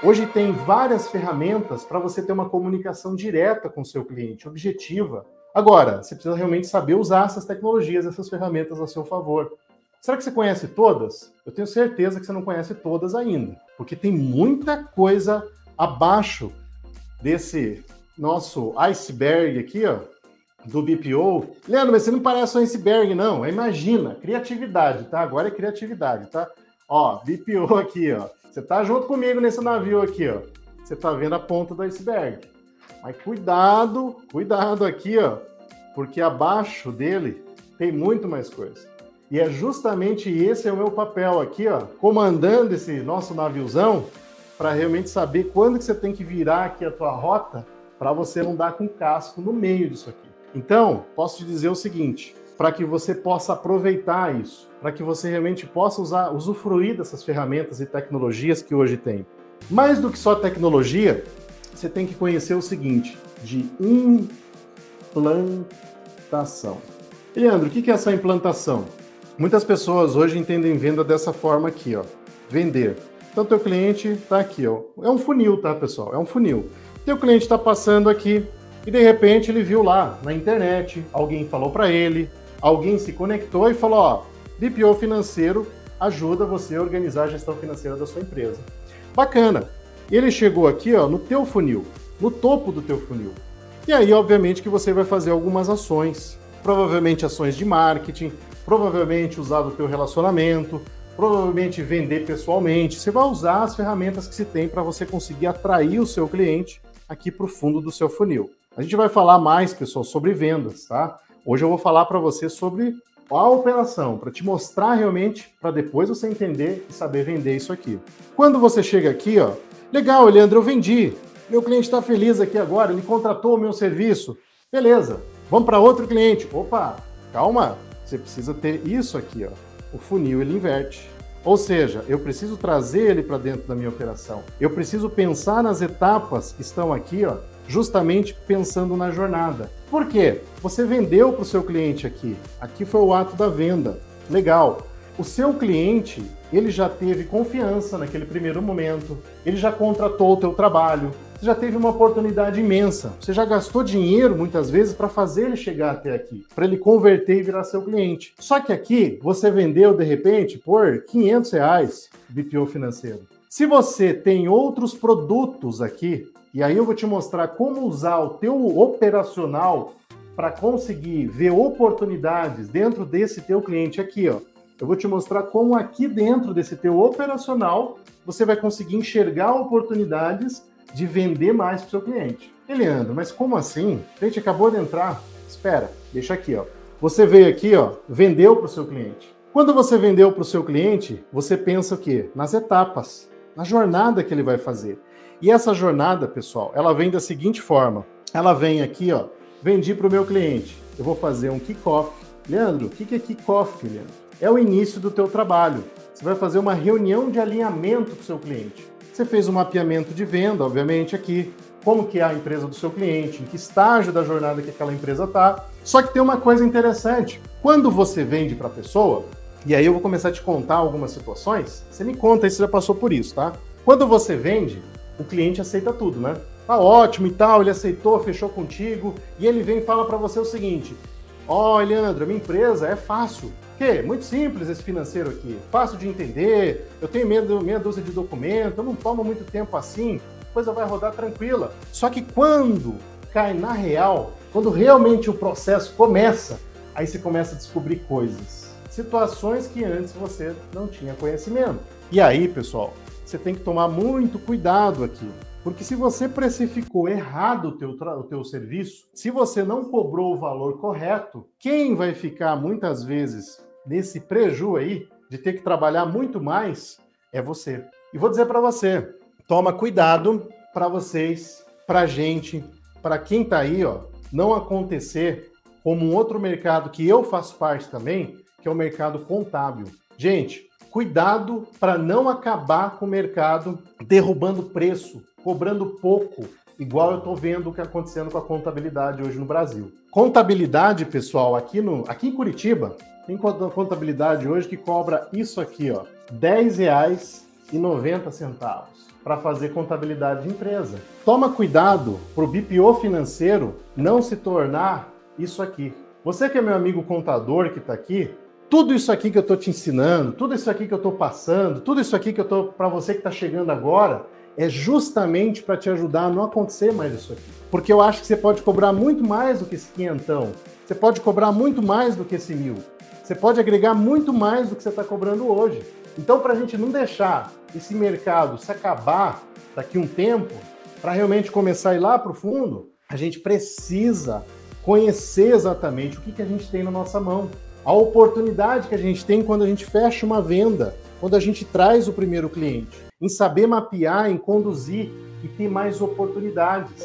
Hoje tem várias ferramentas para você ter uma comunicação direta com o seu cliente, objetiva. Agora, você precisa realmente saber usar essas tecnologias, essas ferramentas a seu favor. Será que você conhece todas? Eu tenho certeza que você não conhece todas ainda, porque tem muita coisa abaixo desse nosso iceberg aqui, ó, do BPO. Leandro, mas você não parece um iceberg, não. Imagina, criatividade, tá? Agora é criatividade, tá? Ó, BPO aqui, ó. Você tá junto comigo nesse navio aqui, ó. Você tá vendo a ponta do iceberg. Mas cuidado, cuidado aqui, ó, porque abaixo dele tem muito mais coisa. E é justamente esse é o meu papel aqui, ó, comandando esse nosso naviozão, para realmente saber quando que você tem que virar aqui a tua rota para você não dar com casco no meio disso aqui. Então, posso te dizer o seguinte, para que você possa aproveitar isso, para que você realmente possa usar, usufruir dessas ferramentas e tecnologias que hoje tem. Mais do que só tecnologia, você tem que conhecer o seguinte, de implantação. Leandro, o que é essa implantação? Muitas pessoas hoje entendem venda dessa forma aqui, ó. Vender. Então, teu cliente está aqui, ó. É um funil, tá, pessoal? É um funil. Teu cliente está passando aqui e de repente ele viu lá na internet, alguém falou para ele, alguém se conectou e falou: ó, BPO financeiro ajuda você a organizar a gestão financeira da sua empresa. Bacana. Ele chegou aqui, ó, no teu funil, no topo do teu funil. E aí, obviamente, que você vai fazer algumas ações, provavelmente ações de marketing, provavelmente usar o teu relacionamento, provavelmente vender pessoalmente. Você vai usar as ferramentas que se tem para você conseguir atrair o seu cliente aqui para o fundo do seu funil. A gente vai falar mais, pessoal, sobre vendas, tá? Hoje eu vou falar para você sobre a operação, para te mostrar realmente, para depois você entender e saber vender isso aqui. Quando você chega aqui, ó, legal, Leandro, eu vendi. Meu cliente está feliz aqui agora, ele contratou o meu serviço. Beleza, vamos para outro cliente. Opa, calma, você precisa ter isso aqui, ó. O funil ele inverte. Ou seja, eu preciso trazer ele para dentro da minha operação. Eu preciso pensar nas etapas que estão aqui, ó, justamente pensando na jornada. Por quê? Você vendeu para o seu cliente aqui. Aqui foi o ato da venda. Legal. O seu cliente, ele já teve confiança naquele primeiro momento, ele já contratou o teu trabalho, você já teve uma oportunidade imensa. Você já gastou dinheiro muitas vezes para fazer ele chegar até aqui, para ele converter e virar seu cliente. Só que aqui você vendeu de repente por 500 reais BPO financeiro. Se você tem outros produtos aqui e aí eu vou te mostrar como usar o teu operacional para conseguir ver oportunidades dentro desse teu cliente aqui, ó. Eu vou te mostrar como aqui dentro desse teu operacional você vai conseguir enxergar oportunidades de vender mais para o seu cliente. Eliandro, mas como assim? A gente acabou de entrar. Espera, deixa aqui, ó. Você veio aqui, ó, vendeu para o seu cliente. Quando você vendeu para o seu cliente, você pensa o quê? Nas etapas, na jornada que ele vai fazer. E essa jornada, pessoal, ela vem da seguinte forma. Ela vem aqui, ó, vendi para o meu cliente. Eu vou fazer um kickoff. Leandro, o que é kickoff, Leandro? É o início do teu trabalho. Você vai fazer uma reunião de alinhamento com o seu cliente. Você fez um mapeamento de venda, obviamente, aqui, como que é a empresa do seu cliente, em que estágio da jornada que aquela empresa está. Só que tem uma coisa interessante. Quando você vende para a pessoa, e aí eu vou começar a te contar algumas situações, você me conta aí se já passou por isso, tá? Quando você vende, o cliente aceita tudo, né? Tá ótimo e tal, ele aceitou, fechou contigo, e ele vem e fala para você o seguinte: Ó, oh, Leandro, minha empresa é fácil. Que? Muito simples esse financeiro aqui, fácil de entender, eu tenho meia, meia dúzia de documentos, eu não tomo muito tempo assim, a coisa vai rodar tranquila. Só que quando cai na real, quando realmente o processo começa, aí você começa a descobrir coisas, situações que antes você não tinha conhecimento. E aí, pessoal, você tem que tomar muito cuidado aqui. Porque se você precificou errado o teu, o teu serviço, se você não cobrou o valor correto, quem vai ficar muitas vezes nesse preju aí de ter que trabalhar muito mais é você. E vou dizer para você, toma cuidado para vocês, para gente, para quem está aí, ó, não acontecer como um outro mercado que eu faço parte também, que é o mercado contábil. Gente, Cuidado para não acabar com o mercado derrubando preço, cobrando pouco, igual eu estou vendo o que está acontecendo com a contabilidade hoje no Brasil. Contabilidade, pessoal, aqui, no, aqui em Curitiba, tem contabilidade hoje que cobra isso aqui, ó, 10 reais para fazer contabilidade de empresa. Toma cuidado para o BPO financeiro não se tornar isso aqui. Você que é meu amigo contador que está aqui, tudo isso aqui que eu estou te ensinando, tudo isso aqui que eu estou passando, tudo isso aqui que eu estou para você que está chegando agora, é justamente para te ajudar a não acontecer mais isso aqui. Porque eu acho que você pode cobrar muito mais do que esse quinhentão, você pode cobrar muito mais do que esse mil, você pode agregar muito mais do que você está cobrando hoje. Então, para a gente não deixar esse mercado se acabar daqui um tempo, para realmente começar a ir lá para o fundo, a gente precisa conhecer exatamente o que, que a gente tem na nossa mão. A oportunidade que a gente tem quando a gente fecha uma venda, quando a gente traz o primeiro cliente, em saber mapear, em conduzir e ter mais oportunidades.